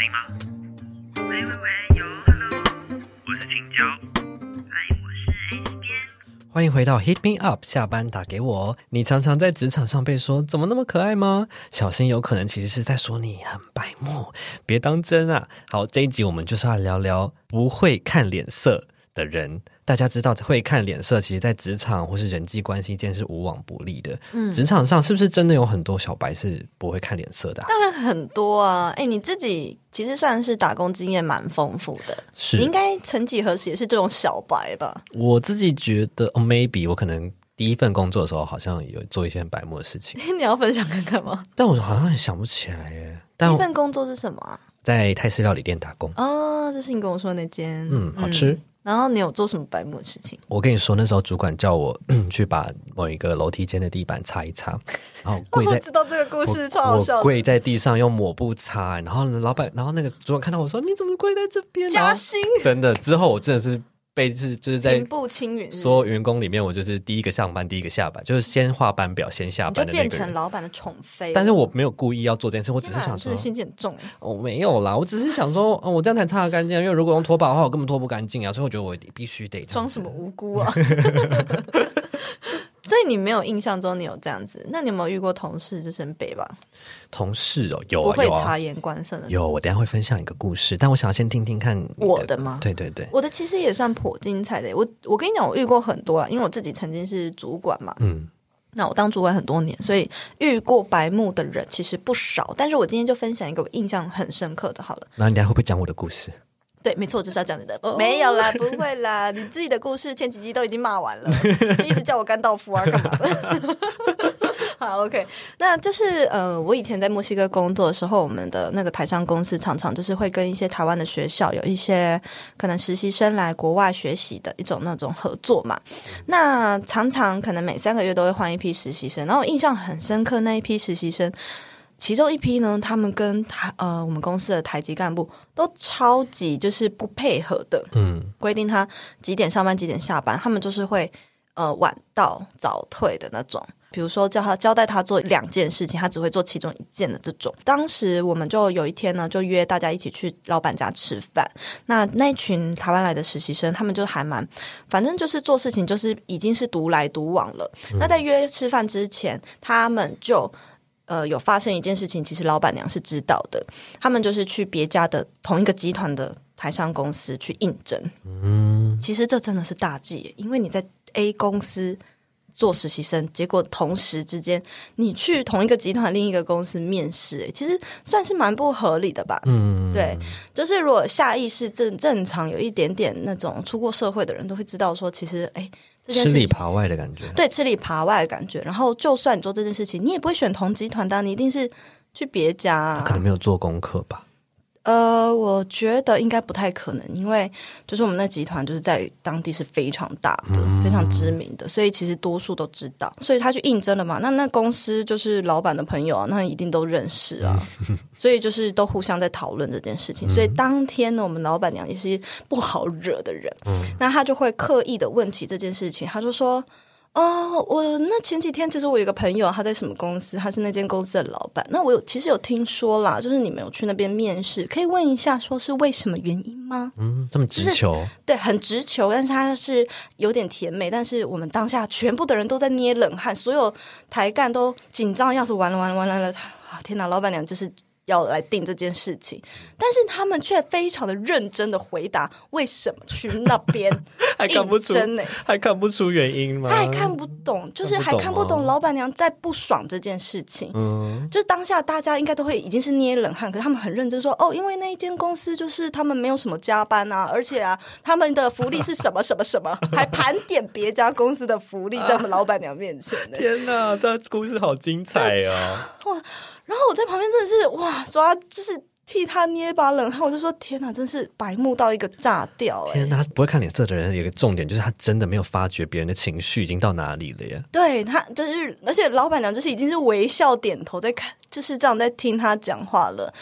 喂喂喂，有，Hello，我是青椒。嗨，我是 A 边。欢迎回到 Hit Me Up，下班打给我。你常常在职场上被说怎么那么可爱吗？小心有可能其实是在说你很白目，别当真啊。好，这一集我们就是要聊聊不会看脸色的人。大家知道会看脸色，其实在职场或是人际关系间是无往不利的。嗯，职场上是不是真的有很多小白是不会看脸色的啊？当然很多啊！哎，你自己其实算是打工经验蛮丰富的，是你应该曾几何时也是这种小白吧？我自己觉得哦，maybe 我可能第一份工作的时候好像有做一些很白目的事情，你要分享看看吗？但我好像想不起来耶。第但一份工作是什么啊？在泰式料理店打工，哦，这是你跟我说的那间，嗯，好吃。然后你有做什么白目的事情？我跟你说，那时候主管叫我 去把某一个楼梯间的地板擦一擦，然后跪在我知道这个故事超好笑的。跪在地上用抹布擦，然后呢，老板，然后那个主管看到我说：“你怎么跪在这边？”加薪，真的，之后我真的是被是就是在平步青云，所有员工里面，我就是第一个上班，第一个下班，就是先画班表，先下你就变成班的那个人。老板的宠妃。但是我没有故意要做这件事，我只是想说真的，心情很重哎。我、没有啦，我只是想说，哦，我这样才擦得干净啊。因为如果用拖把的话，我根本拖不干净啊。所以我觉得我必须得装什么无辜啊？所以你没有印象中你有这样子？那你有没有遇过同事就是很北吧？同事哦，有不会察言观色的？有，我等一下会分享一个故事，但我想要先听听看你我的吗对对对，我的其实也算颇精彩的。我我跟你讲，我遇过很多啊，因为我自己曾经是主管嘛。嗯，那我当主管很多年，所以遇过白目的人其实不少。但是我今天就分享一个我印象很深刻的，好了。那你等一下会不会讲我的故事？对，没错，我就是要讲你的。没有啦，不会啦，你自己的故事前几集都已经骂完了，一直叫我甘道夫啊，干嘛的？好，OK，那就是呃，我以前在墨西哥工作的时候，我们的那个台商公司常常就是会跟一些台湾的学校有一些可能实习生来国外学习的一种那种合作嘛。那常常可能每三个月都会换一批实习生，然后印象很深刻那一批实习生。其中一批呢，他们跟台呃我们公司的台级干部都超级就是不配合的，嗯，规定他几点上班几点下班，他们就是会呃晚到早退的那种。比如说叫他交代他做两件事情，他只会做其中一件的这种。当时我们就有一天呢，就约大家一起去老板家吃饭。那那群台湾来的实习生，他们就还蛮，反正就是做事情就是已经是独来独往了。那在约吃饭之前，他们就。呃，有发生一件事情，其实老板娘是知道的。他们就是去别家的同一个集团的台商公司去应征。嗯，其实这真的是大忌，因为你在 A 公司做实习生，结果同时之间你去同一个集团另一个公司面试，哎，其实算是蛮不合理的吧？嗯，对，就是如果下意识正正常有一点点那种出过社会的人都会知道说，其实哎。吃里扒外的感觉。对，吃里扒外的感觉。然后，就算你做这件事情，你也不会选同集团的啊，你一定是去别家啊。可能没有做功课吧。呃，我觉得应该不太可能，因为就是我们那集团就是在当地是非常大的、非常知名的，所以其实多数都知道。所以他去应征了嘛，那那公司就是老板的朋友啊，那一定都认识啊，所以就是都互相在讨论这件事情。所以当天呢，我们老板娘也是不好惹的人，那他就会刻意的问起这件事情，他就说。哦，我那前几天其实我有一个朋友，他在什么公司？他是那间公司的老板。那我有其实有听说啦，就是你们有去那边面试，可以问一下，说是为什么原因吗？嗯，这么直球，对，很直球，但是他是有点甜美。但是我们当下全部的人都在捏冷汗，所有台干都紧张要死，完了完了完了了！啊，天哪，老板娘就是。要来定这件事情，但是他们却非常的认真的回答为什么去那边 还看不出呢、还看不出原因吗？他还看不懂，就是还看不懂老板娘在不爽这件事情。嗯，就当下大家应该都会已经是捏冷汗，可是他们很认真说哦，因为那一间公司就是他们没有什么加班啊，而且啊，他们的福利是什么什么什么，还盘点别家公司的福利在我们老板娘面前呢。天哪，这故事好精彩哦！然后我在旁边真的是哇，抓就是替他捏把冷汗，我就说天哪，真是白目到一个炸掉哎、天哪，不会看脸色的人有一个重点，就是他真的没有发觉别人的情绪已经到哪里了耶。对他就是，而且老板娘就是已经是微笑点头在看，就是这样在听他讲话了。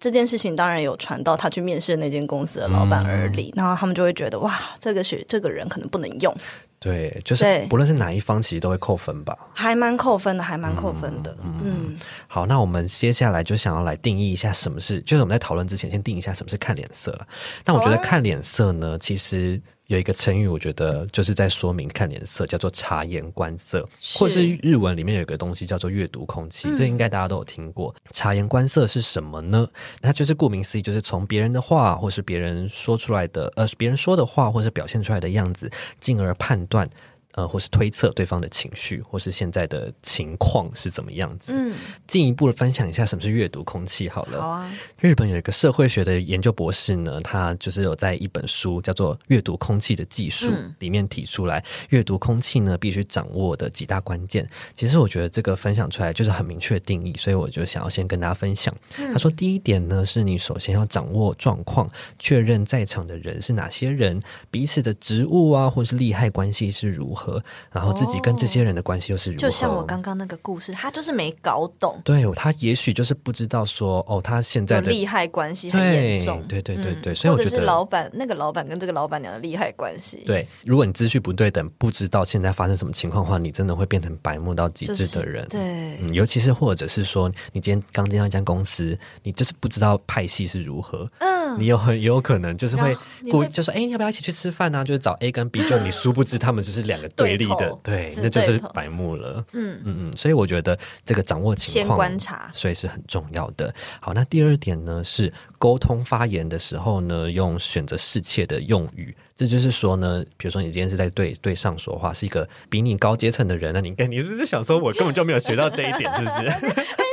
这件事情当然有传到他去面试的那间公司的老板耳里，然后他们就会觉得哇，这个学这个人可能不能用，对，就是对不论是哪一方，其实都会扣分吧。还蛮扣分的，还蛮扣分的。嗯，好，那我们接下来就想要来定义一下什么是，就是我们在讨论之前先定一下什么是看脸色了。那我觉得看脸色呢，其实有一个成语，我觉得就是在说明看脸色，叫做察言观色，是或是日文里面有一个东西叫做阅读空气，这应该大家都有听过。察言观色是什么呢？它就是顾名思义，就是从别人的话，或是别人说出来的，呃，别人说的话，或是表现出来的样子，进而判断。呃，或是推测对方的情绪，或是现在的情况是怎么样子。嗯，进一步的分享一下什么是阅读空气好了。好啊，日本有一个社会学的研究博士呢，他就是有在一本书叫做《阅读空气的技术》嗯里面提出来，阅读空气呢必须掌握的几大关键。其实我觉得这个分享出来就是很明确的定义，所以我就想要先跟大家分享。他说，第一点呢，是你首先要掌握状况，确认在场的人是哪些人，彼此的职务啊，或是利害关系是如何，然后自己跟这些人的关系又是如何。就像我刚刚那个故事，他就是没搞懂，对他也许就是不知道说哦，他现在的有利害关系很严重，对对对对所以我觉得老板那个老板跟这个老板娘的利害关系，，对，如果你资讯不对等，不知道现在发生什么情况的话，你真的会变成白目到极致的人。对，嗯，尤其是或者是说，你今天刚进到一家公司，你就是不知道派系是如何，嗯，你有很有可能就是会故意就说，哎、要不要一起去吃饭呢、就是找 A 跟 B，就你殊不知他们就是两个对立的对那就是白目了。嗯，嗯嗯，所以我觉得这个掌握情先况，观察所以是很重要的。好，那第二点呢是沟通发言的时候呢，用选择适切的用语。这就是说呢，比如说你今天是在对对上说话，是一个比你高阶层的人，那你跟你是不是想说，我根本就没有学到这一点，是不是？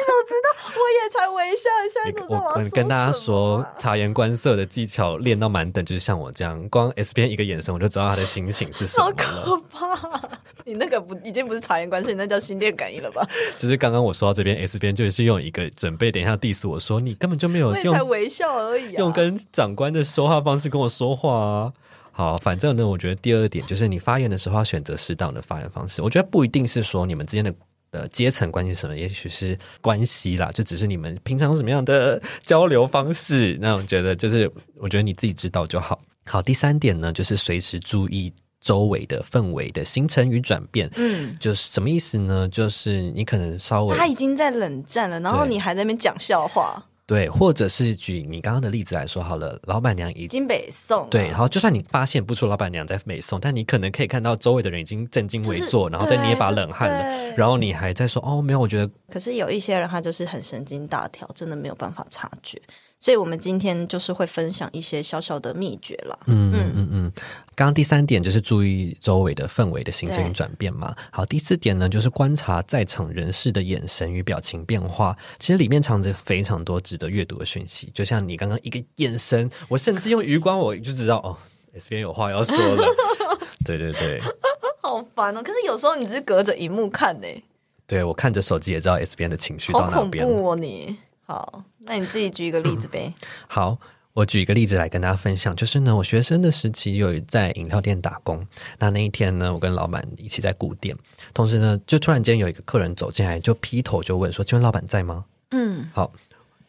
我也才微笑一下，我我要我跟大家说啊，察言观色的技巧练到满等，就是像我这样，光 S 边一个眼神，我就知道他的心情是什么了。可怕！你那个不已经不是察言观色，你那叫心电感应了吧？就是刚刚我说到这边，S 边就是用一个准备，等一下 diss 我说你根本就没有用才微笑而已啊。用跟长官的说话方式跟我说话啊。好，反正呢，我觉得第二点就是你发言的时候要选择适当的发言方式。我觉得不一定是说你们之间的呃阶层关系什么，也许是关系啦，就只是你们平常什么样的交流方式。那我觉得就是，我觉得你自己知道就好。好，第三点呢，就是随时注意周围的氛围的形成与转变。嗯，就是什么意思呢？就是你可能稍微他已经在冷战了，然后你还在那边讲笑话，对，或者是举你刚刚的例子来说好了，老板娘已已经北宋了对，然后就算你发现不出老板娘在北宋，但你可能可以看到周围的人已经正襟危就是坐，然后再捏把冷汗了，然后你还在说哦，没有，我觉得可是有一些人他就是很神经大条，真的没有办法察觉。所以我们今天就是会分享一些小小的秘诀啦。嗯嗯嗯嗯。刚刚第三点就是注意周围的氛围的形成转变嘛。好，第四点呢就是观察在场人士的眼神与表情变化，其实里面藏着非常多值得阅读的讯息。就像你刚刚一个眼神，我甚至用余光我就知道哦，S 边有话要说了。对对对。好烦哦！可是有时候你只是隔着荧幕看呢、对我看着手机也知道 S 边的情绪好到哪边。恐怖哦你。好，那你自己举一个例子呗。好，我举一个例子来跟大家分享，就是呢，我学生的时期有在饮料店打工。那那一天呢，我跟老板一起在顾店，同时呢，就突然间有一个客人走进来，就劈头就问说：“请问老板在吗嗯，？”好，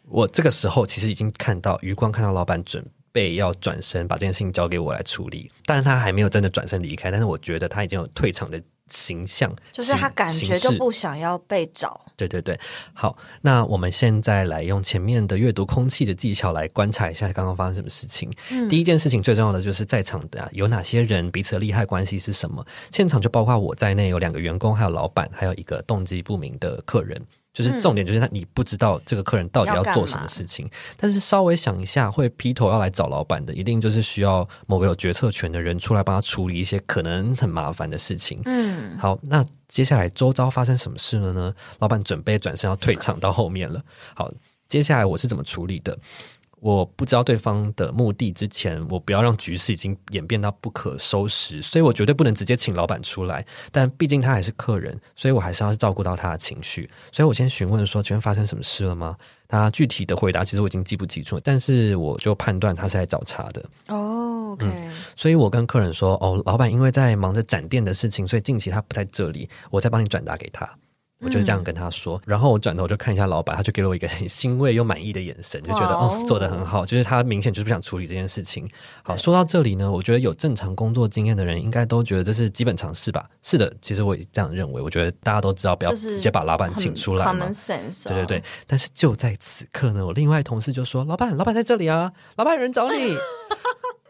我这个时候其实已经看到余光看到老板准备要转身把这件事情交给我来处理，但是他还没有真的转身离开，但是我觉得他已经有退场的形象，就是他感觉就不想要被找。对对对，好，那我们现在来用前面的阅读空气的技巧来观察一下刚刚发生什么事情。第一件事情最重要的就是在场的、啊、有哪些人，彼此的利害关系是什么。现场就包括我在内，有两个员工，还有老板，还有一个动机不明的客人。就是重点就是他你不知道这个客人到底要做什么事情，但是稍微想一下，会劈头要来找老板的，一定就是需要某个有决策权的人出来帮他处理一些可能很麻烦的事情。嗯，好，那接下来周遭发生什么事了呢？老板准备转身要退场到后面了。好，接下来我是怎么处理的？我不知道对方的目的之前，我不要让局势已经演变到不可收拾，所以我绝对不能直接请老板出来。但毕竟他还是客人，所以我还是要照顾到他的情绪。所以我先询问说：“请问发生什么事了吗？”他具体的回答其实我已经记不清楚，但是我就判断他是来找茬的。哦，OK，、所以我跟客人说：“哦，老板因为在忙着展店的事情，所以近期他不在这里，我再帮你转达给他。”我就这样跟他说，然后我转头就看一下老板，他就给了我一个很欣慰又满意的眼神，就觉得哦哦做的很好，就是他明显就是不想处理这件事情。好，说到这里呢，我觉得有正常工作经验的人应该都觉得这是基本常识吧？是的，其实我也这样认为，我觉得大家都知道不要直接把老板请出来嘛对对对，但是就在此刻呢，我另外同事就说：“老板，老板在这里啊，老板有人找你。”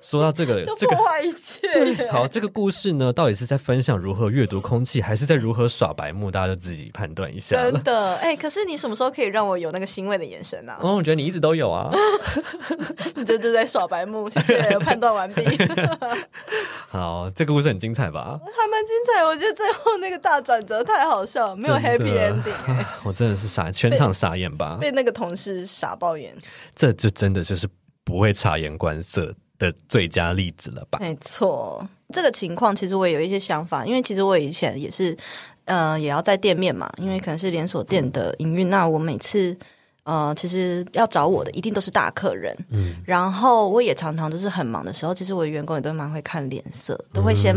说到这个，就 这个破坏一切。对，好，这个故事呢，到底是在分享如何阅读空气，还是在如何耍白目？大家就自己判断一下了真。的，哎、可是你什么时候可以让我有那个欣慰的眼神啊？哦，我觉得你一直都有啊。你这就在耍白目，谢谢，判断完毕，好，这个故事很精彩吧？还蛮精彩。我觉得最后那个大转折太好笑，没有 happy ending，、哎我真的是傻，全场傻眼吧？被那个同事傻爆眼。这就真的就是不会察言观色的最佳例子了吧？没错，这个情况其实我也有一些想法，因为其实我以前也是，呃，也要在店面嘛，因为可能是连锁店的营运，那我每次。呃，其实要找我的一定都是大客人，嗯，然后我也常常就是很忙的时候，其实我的员工也都蛮会看脸色，都会先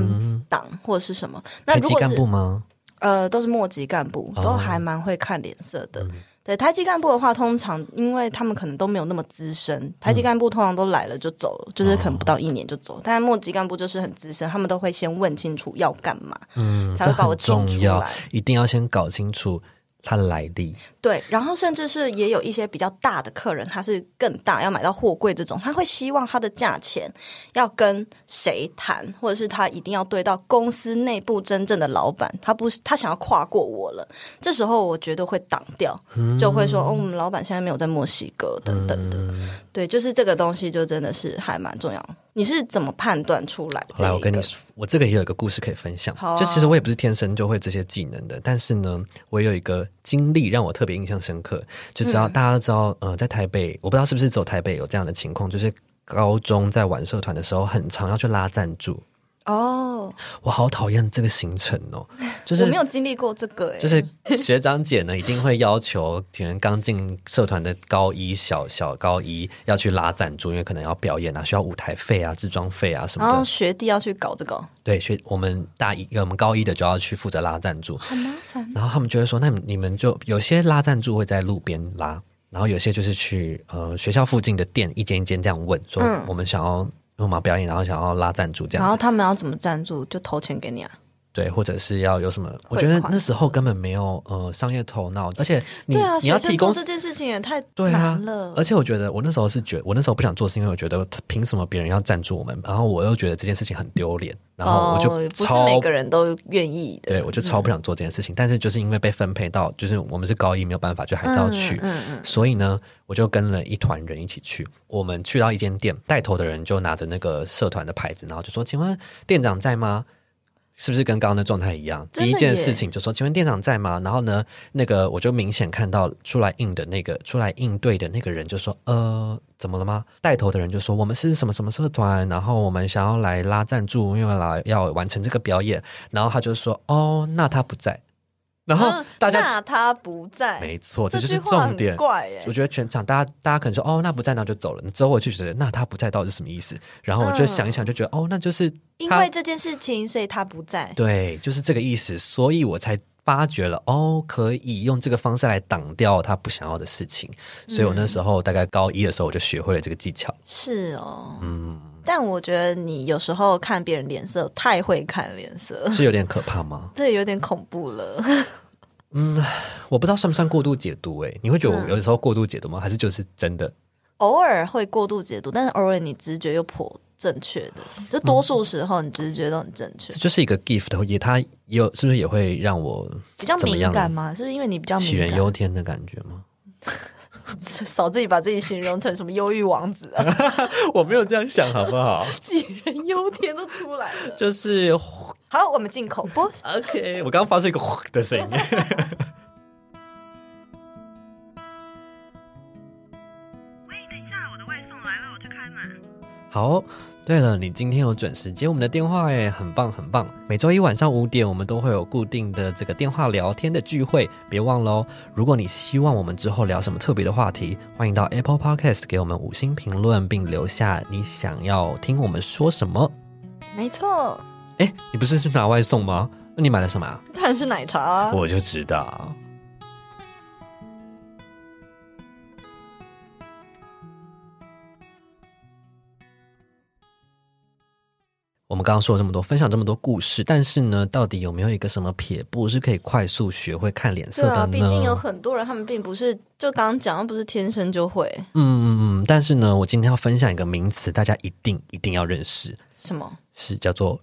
挡或者是什么。那如果是部吗？呃，都是末级干部，哦都还蛮会看脸色的。对台籍干部的话，通常因为他们可能都没有那么资深，台籍干部通常都来了就走了，就是可能不到一年就走。但是末级干部就是很资深，他们都会先问清楚要干嘛，嗯，才会把我请出来，一定要先搞清楚它的来历。对，然后甚至是也有一些比较大的客人，他是更大，要买到货柜这种，他会希望他的价钱要跟谁谈，或者是他一定要对到公司内部真正的老板，他不是他想要跨过我了，这时候我觉得会挡掉，就会说哦，我们老板现在没有在墨西哥等等的，对，就是这个东西就真的是还蛮重要。你是怎么判断出来来我跟你说，我这个也有一个故事可以分享。就其实我也不是天生就会这些技能的，但是呢，我有一个经历让我特别印象深刻。就知道、大家都知道，呃，在台北，我不知道是不是走台北有这样的情况，就是高中在玩社团的时候，很常要去拉赞助。哦，我好讨厌这个行程哦，就是我没有经历过这个、欸，就是学长姐呢，一定会要求可能刚进社团的高一小小高一要去拉赞助，因为可能要表演啊，需要舞台费啊、制装费啊什么然后的。学弟要去搞这个，对，学我们大一，我们高一的就要去负责拉赞助，很麻烦。然后他们就会说，那你们就有些拉赞助会在路边拉，然后有些就是去呃学校附近的店一间一间这样问，说嗯。我们想要我们要表演，然后想要拉赞助这样然后，他们要怎么赞助，就投钱给你啊？对，或者是要有什么？我觉得那时候根本没有呃商业头脑，而且你、你要提供这件事情也太对啊难了。而且我觉得我那时候是觉我那时候不想做，是因为我觉得凭什么别人要赞助我们，然后我又觉得这件事情很丢脸，然后我就哦、不是每个人都愿意的。对我就超不想做这件事情，但是就是因为被分配到，就是我们是高一没有办法，就还是要去，嗯嗯所以呢，我就跟了一团人一起去。我们去到一间店，带头的人就拿着那个社团的牌子，然后就说：“请问店长在吗？”是不是跟刚刚的状态一样？第一件事情就说：“请问店长在吗？”然后呢，那个我就明显看到出来应的那个出来应对的那个人就说：“呃，怎么了吗？”带头的人就说：“我们是什么什么社团，然后我们想要来拉赞助，因为来要完成这个表演。”然后他就说：“哦，那他不在。”然后嗯大家那他不在，没错，这就是重点很。怪耶我。觉得全场大家大家可能说哦，那不在，那就走了。你走我就觉得那他不在到底是什么意思？然后我就想一想，就觉得、哦，那就是因为这件事情，所以他不在。对，就是这个意思。所以我才发觉了哦，可以用这个方式来挡掉他不想要的事情。所以我那时候大概高一的时候，我就学会了这个技巧。是哦，嗯。但我觉得你有时候看别人脸色太会看脸色，是有点可怕吗？这有点恐怖了。嗯我不知道算不算过度解读、欸？你会觉得我有的时候过度解读吗？还是就是真的？偶尔会过度解读，但是偶尔你直觉又颇正确的，就多数时候你直觉都很正确这。就是一个 gift，也它也有是不是也会让我比较敏感吗？是不是因为你比较杞人？忧天的感觉吗？少自己把自己形容成什么忧郁王子啊，我没有这样想，好不好？杞人忧天都出来了。就是好，我们进口播。OK，我刚刚发出一个的声音。喂，等一下，我的外送来了，我去开门。好，对了，你今天有准时接我们的电话诶，很棒很棒。每周一晚上五点，我们都会有固定的这个电话聊天的聚会，别忘喽。如果你希望我们之后聊什么特别的话题，欢迎到 Apple Podcast 给我们五星评论，并留下你想要听我们说什么。没错，哎，你不是去拿外送吗？那你买了什么啊？当然是奶茶啊。我就知道。我们刚刚说了这么多，分享这么多故事，但是呢，到底有没有一个什么撇步是可以快速学会看脸色的呢？毕竟有很多人他们并不是就刚刚讲，不是天生就会嗯嗯嗯，但是呢，我今天要分享一个名词，大家一定一定要认识，什么是叫做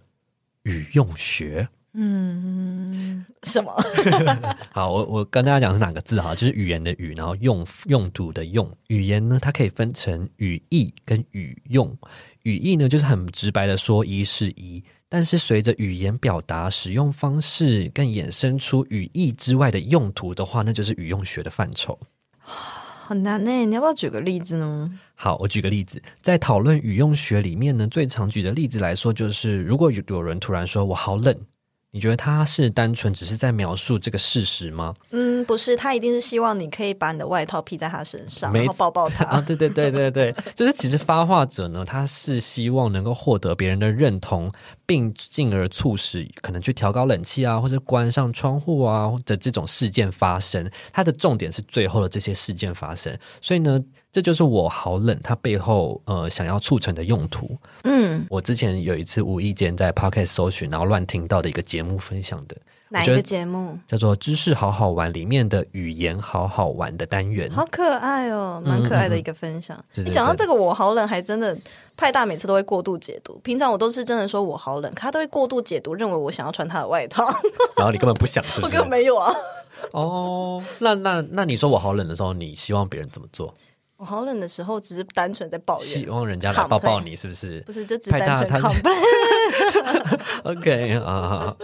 语用学。什么？好，我我跟大家讲是哪个字哈，就是语言的语，然后用用途的用。语言呢，它可以分成语义跟语用。语义呢，就是很直白的说一是一，但是随着语言表达使用方式更衍生出语义之外的用途的话，那就是语用学的范畴。很难呢，你要不要举个例子呢？好，我举个例子，在讨论语用学里面呢，最常举的例子来说，就是如果有有人突然说我好冷，你觉得他是单纯只是在描述这个事实吗？嗯，不是，他一定是希望你可以把你的外套披在他身上，然后抱抱他啊，他。对对对对对，就是其实发话者呢，他是希望能够获得别人的认同，并进而促使可能去调高冷气啊，或者关上窗户啊的这种事件发生。它的重点是最后的这些事件发生，所以呢，这就是我好冷它背后呃想要促成的用途。嗯，我之前有一次无意间在 Podcast 搜寻，然后乱听到的一个节目分享的，哪一个节目？叫做“知识好好玩”里面的语言好好玩的单元。好可爱哦，蛮可爱的一个分享。你讲到对这个我好冷，还真的派大每次都会过度解读。平常我都是真的说我好冷，可他都会过度解读，认为我想要穿他的外套，然后你根本不想，是不是我根？本没有啊。哦，那那那你说我好冷的时候，你希望别人怎么做？我好冷的时候，只是单纯在抱怨希，望人家来抱抱你，是不是不是就只单纯他 complain。OK 啊，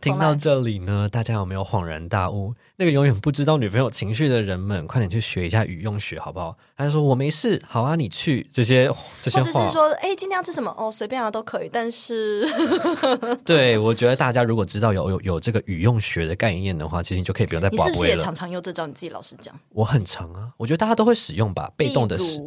听到这里呢，大家有没有恍然大悟？那个永远不知道女朋友情绪的人们，快点去学一下语用学，好不好？他就说我没事，好啊，你去这些这些话或者是，说，哎，今天要吃什么？哦，随便啊，都可以。但是，对我觉得大家如果知道有有有这个语用学的概念的话，其实你就可以不用再你是不是也常。常用这招？你自己老实讲，我很常啊，我觉得大家都会使用吧，被动的使。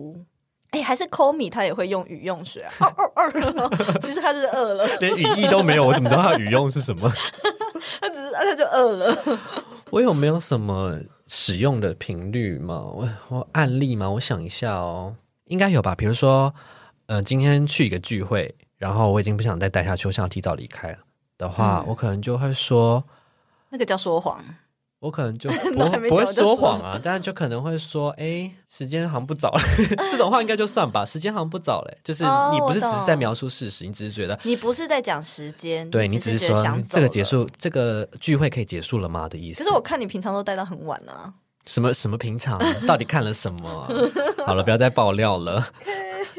例如。哎，还是 c o m i 他也会用语用学啊，哦哦哦其实他就是饿了，连语义都没有，我怎么知道他的语用是什么？他只是他就饿了。我有没有什么使用的频率吗？我我案例吗？我想一下哦，应该有吧。比如说，呃，今天去一个聚会，然后我已经不想再待下去，我想要提早离开了的话，我可能就会说，那个叫说谎，我可能就 不不会说说谎啊，但是就可能会说，哎，时间好像不早了，这种话应该就算吧，时间好像不早了，就是哦你不是只是在描述事实，你只是觉得。你不是在讲时间，对你只只是说。这个结束，这个聚会可以结束了吗的意思？可是我看你平常都待到很晚啊。什么什么平常到底看了什么啊、好了，不要再爆料了。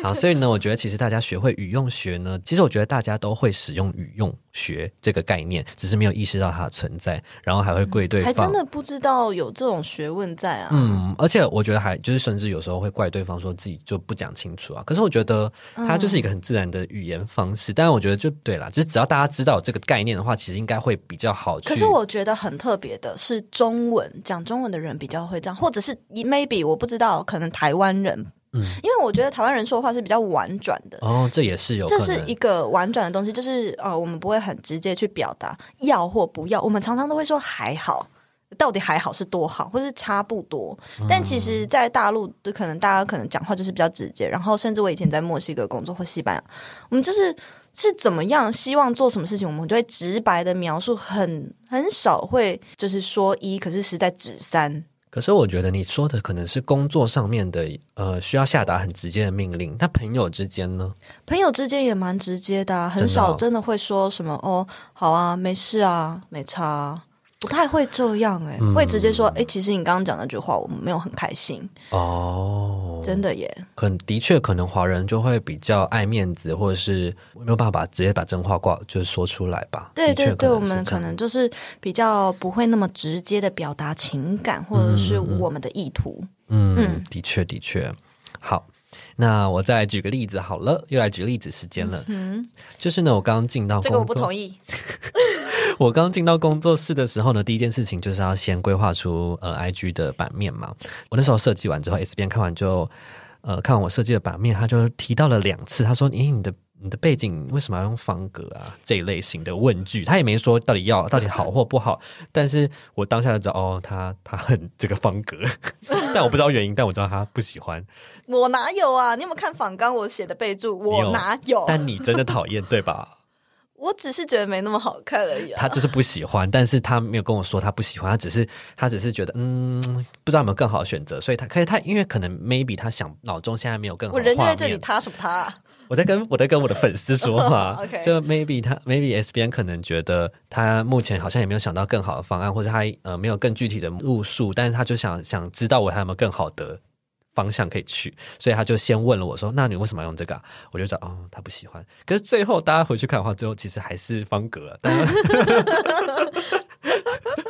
好，所以呢，我觉得其实大家学会语用学呢，其实我觉得大家都会使用语用学这个概念，只是没有意识到它的存在，然后还会怪对方。还真的不知道有这种学问在啊。嗯，而且我觉得还就是，甚至有时候会怪对方说自己就不讲清楚啊。可是我觉得它就是一个很自然的语言方式。但是我觉得就对啦，就是只要大家知道有这个概念的话，其实应该会比较好去。可是我觉得很特别的是，中文讲中文的人比较会这样，或者是 maybe 我不知道，可能台湾人，嗯因为我觉得台湾人说话是比较婉转的。哦，这也是有。这是一个婉转的东西，就是呃，我们不会很直接去表达要或不要，我们常常都会说还好，到底还好是多好，或是差不多。但其实，在大陆的可能大家可能讲话就是比较直接，然后甚至我以前在墨西哥工作或西班牙，我们就是是怎么样希望做什么事情，我们就会直白的描述，很很少会就是说一，可是实在指三。可是我觉得你说的可能是工作上面的，呃，需要下达很直接的命令。那朋友之间呢？朋友之间也蛮直接的、啊，很少真的会说什么哦，好啊，没事啊，没差、啊，不太会这样哎、会直接说哎、其实你刚刚讲那句话我们没有很开心，哦，真的耶。可能的确，可能华人就会比较爱面子，或者是没有办法把直接把真话挂就是说出来吧。对对对，我们可能就是比较不会那么直接的表达情感或者是我们的意图。嗯，嗯的确的确。好，那我再来举个例子好了，又来举例子时间了。嗯，就是呢，我刚刚进到这个我不同意。我刚进到工作室的时候呢，第一件事情就是要先规划出呃 IG 的版面嘛。我那时候设计完之后，S 边看完就呃看完我设计的版面，他就提到了两次，他说：“诶，你的你的背景为什么要用方格啊？”这一类型的问句，他也没说到底要 到底好或不好，但是我当下就知道哦，他他很这个方格，但我不知道原因，但我知道他不喜欢。我哪有啊？你有没有看仿刚我写的备注？我哪有？但你真的讨厌对吧？我只是觉得没那么好看而已啊。他就是不喜欢，但是他没有跟我说他不喜欢，他只是他只是觉得嗯，不知道有没有更好的选择，所以他可以他因为可能 maybe 他想脑中现在没有更好我人就在这里，他什么他啊？我在跟我在跟我的粉丝说话 就 maybe 他 maybe S 边可能觉得他目前好像也没有想到更好的方案，或者他呃没有更具体的路数，但是他就想想知道我还有没有更好的方向可以去，所以他就先问了我说：“那你为什么要用这个、啊？”我就知道哦，他不喜欢。可是最后大家回去看的话，最后其实还是方格了。但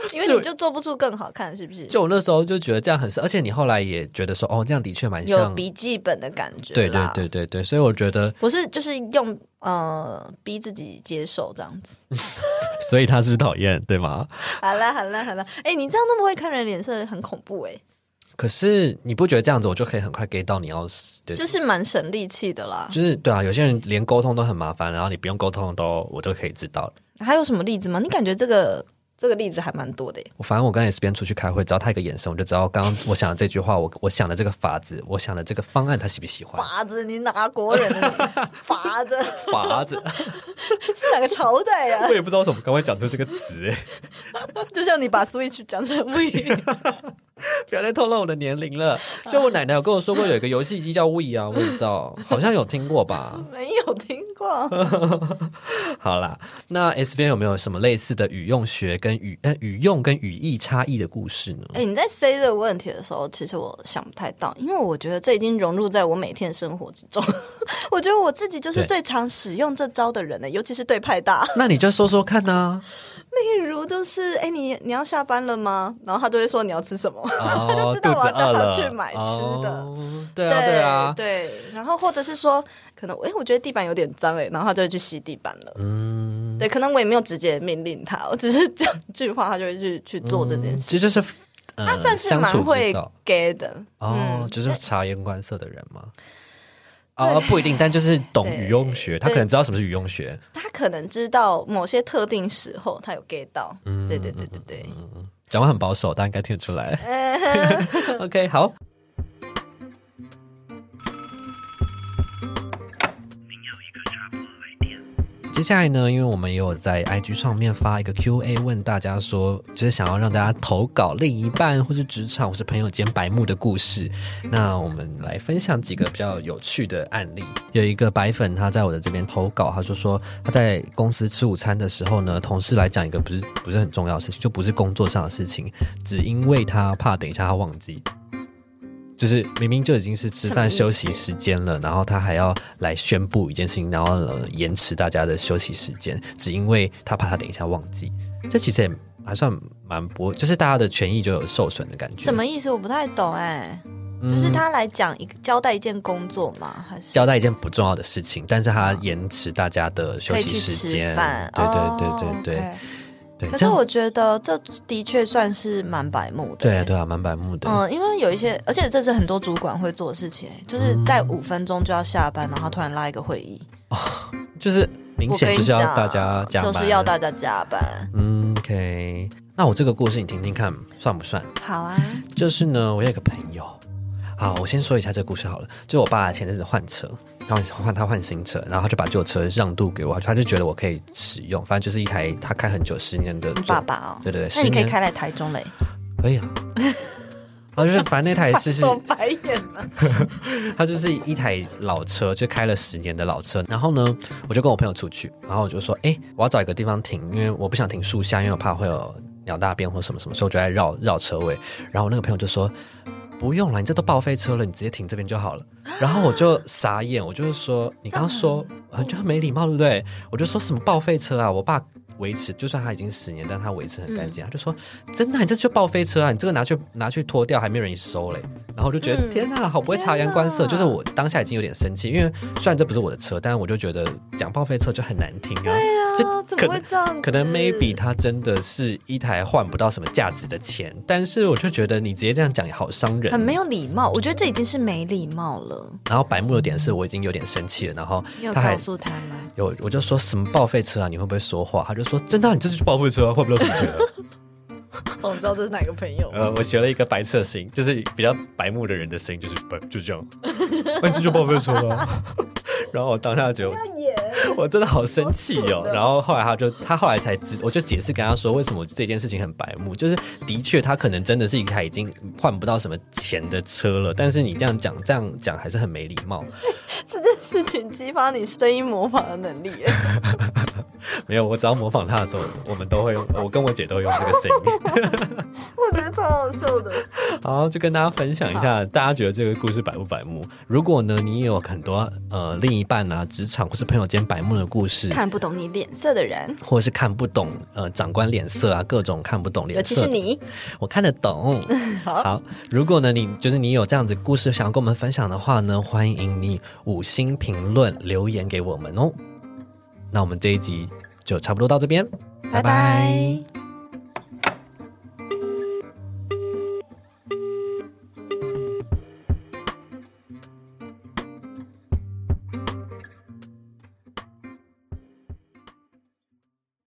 是因为你就做不出更好看，是不是？就我那时候就觉得这样很适，而且你后来也觉得说哦，这样的确蛮有像。笔记本的感觉。对对对，对对，所以我觉得，我是就是用呃逼自己接受这样子。所以他是不是讨厌对吗？好了好了好了，哎、你这样那么会看人脸色，很恐怖哎、可是你不觉得这样子我就可以很快 get 到你要的就是蛮省力气的啦。就是对啊，有些人连沟通都很麻烦，然后你不用沟通都我都可以知道了。还有什么例子吗？你感觉这个这个例子还蛮多的耶。我反正我跟 S 边出去开会，只要他一个眼神，我就知道刚刚我想的这句话，我我想的这个法子，我想的这个方案，他喜不喜欢？法子，你哪国人法子 法子，是哪个朝代呀、我也不知道为什么刚刚讲出这个词，哎，就像你把 Switch 讲成 We，不要再透露我的年龄了。就我奶奶有跟我说过，有一个游戏机叫 We 啊，我也知道，好像有听过吧。没有听过。好啦，那 S 边有没有什么类似的语用学跟语呃语用跟语义差异的故事呢？哎、你在 say 这个问题的时候，其实我想不太到，因为我觉得这已经融入在我每天生活之中。我觉得我自己就是最常使用这招的人呢，尤其是对派大。那你就说说看呐、例如就是，哎、你你要下班了吗？然后他就会说你要吃什么，哦，他就知道我要叫他去买吃的。哦对啊，对啊，对，然后或者是说，可能哎、我觉得地板有点脏哎，然后他就会去吸地板了。嗯，对，可能我也没有直接命令他，我只是讲一句话，他就会去去做这件事。其实就是呃他算是蛮会道 gay 的哦，嗯就是察言观色的人吗？哦，不一定，但就是懂对语用学，他可能知道什么是语用学。他可能知道某些特定时候他有 get 到。嗯对对对对对。讲话很保守，大家应该听得出来。OK，好。下来呢，因为我们也有在 IG 上面发一个 Q&A，问大家说，就是想要让大家投稿另一半或是职场或是朋友间白目的故事。那我们来分享几个比较有趣的案例。有一个白粉他在我的这边投稿，他就说他在公司吃午餐的时候呢，同事来讲一个不是不是很重要的事情，就不是工作上的事情，只因为他怕等一下他忘记。就是明明就已经是吃饭休息时间了，然后他还要来宣布一件事情，然后呢延迟大家的休息时间，只因为他怕他等一下忘记。这其实也还算蛮不，就是大家的权益就有受损的感觉。什么意思？我不太懂哎、嗯就是他来讲一个交代一件工作吗？还是交代一件不重要的事情，但是他延迟大家的休息时间饭？。对对对哦对对对。可是我觉得这的确算是蛮白目的。对啊对啊，蛮白目的。嗯，因为有一些，而且这是很多主管会做的事情，就是在五分钟就要下班，然后突然拉一个会议，就是明显就是要大家加班，就是要大家加班。嗯 OK。那我这个故事你听听看，算不算？好啊，就是呢，我有一个朋友，好，我先说一下这个故事好了。就我爸前阵子换车，然后换他换新车，然后他就把旧车让渡给我，他就觉得我可以使用，反正就是一台他开很久十年的爸爸哦，对对对，那你可以开来台中嘞。可以 啊。然后就是反正那台是是翻白眼了。它就是一台老车，就开了十年的老车。然后呢，我就跟我朋友出去，然后我就说，哎、我要找一个地方停，因为我不想停树下，因为我怕会有鸟大便或什么什么，所以我就在绕绕车位。然后我那个朋友就说。不用了，你这都报废车了，你直接停这边就好了。然后我就傻眼，我就是说，你刚刚说很就很没礼貌，对不对？我就说什么报废车啊，我爸维持，就算他已经十年，但他维持很干净。他就说真的啊，你这就报废车啊，你这个拿去拿去脱掉，还没有人收嘞。然后我就觉得、嗯天啊，好不会察言观色。就是我当下已经有点生气，因为虽然这不是我的车，但是我就觉得讲报废车就很难听啊。对就啊，怎可么会这样？可能 maybe 它真的是一台换不到什么价值的钱，但是我就觉得你直接这样讲也好伤人，很没有礼貌，我觉得这已经是没礼貌了。然后白目的点是我已经有点生气了，然后他还告诉他吗？有我就说什么报废车啊，你会不会说话？他就说真的啊、你这次去报废车啊，换不了什么钱、啊。哦，我知道这是哪个朋友。呃，我学了一个白色声音，就是比较白目的人的声音，就是白就这样，那这就报废车了。然后我当下就演我真的好生气哦。然后后来他就他后来才知，我就解释跟他说为什么这件事情很白目，就是的确他可能真的是一台已经换不到什么钱的车了，但是你这样讲这样讲还是很没礼貌。这件事情激发你声音模仿的能力耶。没有，我只要模仿他的时候，我们都会用，我跟我姐都会用这个声音。我觉得超好笑的。好，就跟大家分享一下，大家觉得这个故事百不百目？如果呢，你也有很多呃另一半啊、职场或是朋友间百目的故事，看不懂你脸色的人，或是看不懂呃长官脸色啊，各种看不懂脸尤色，其是你，我看得懂。好，如果呢你就是你有这样子故事想要跟我们分享的话呢，欢迎你五星评论留言给我们哦。那我们这一集就差不多到这边，拜拜。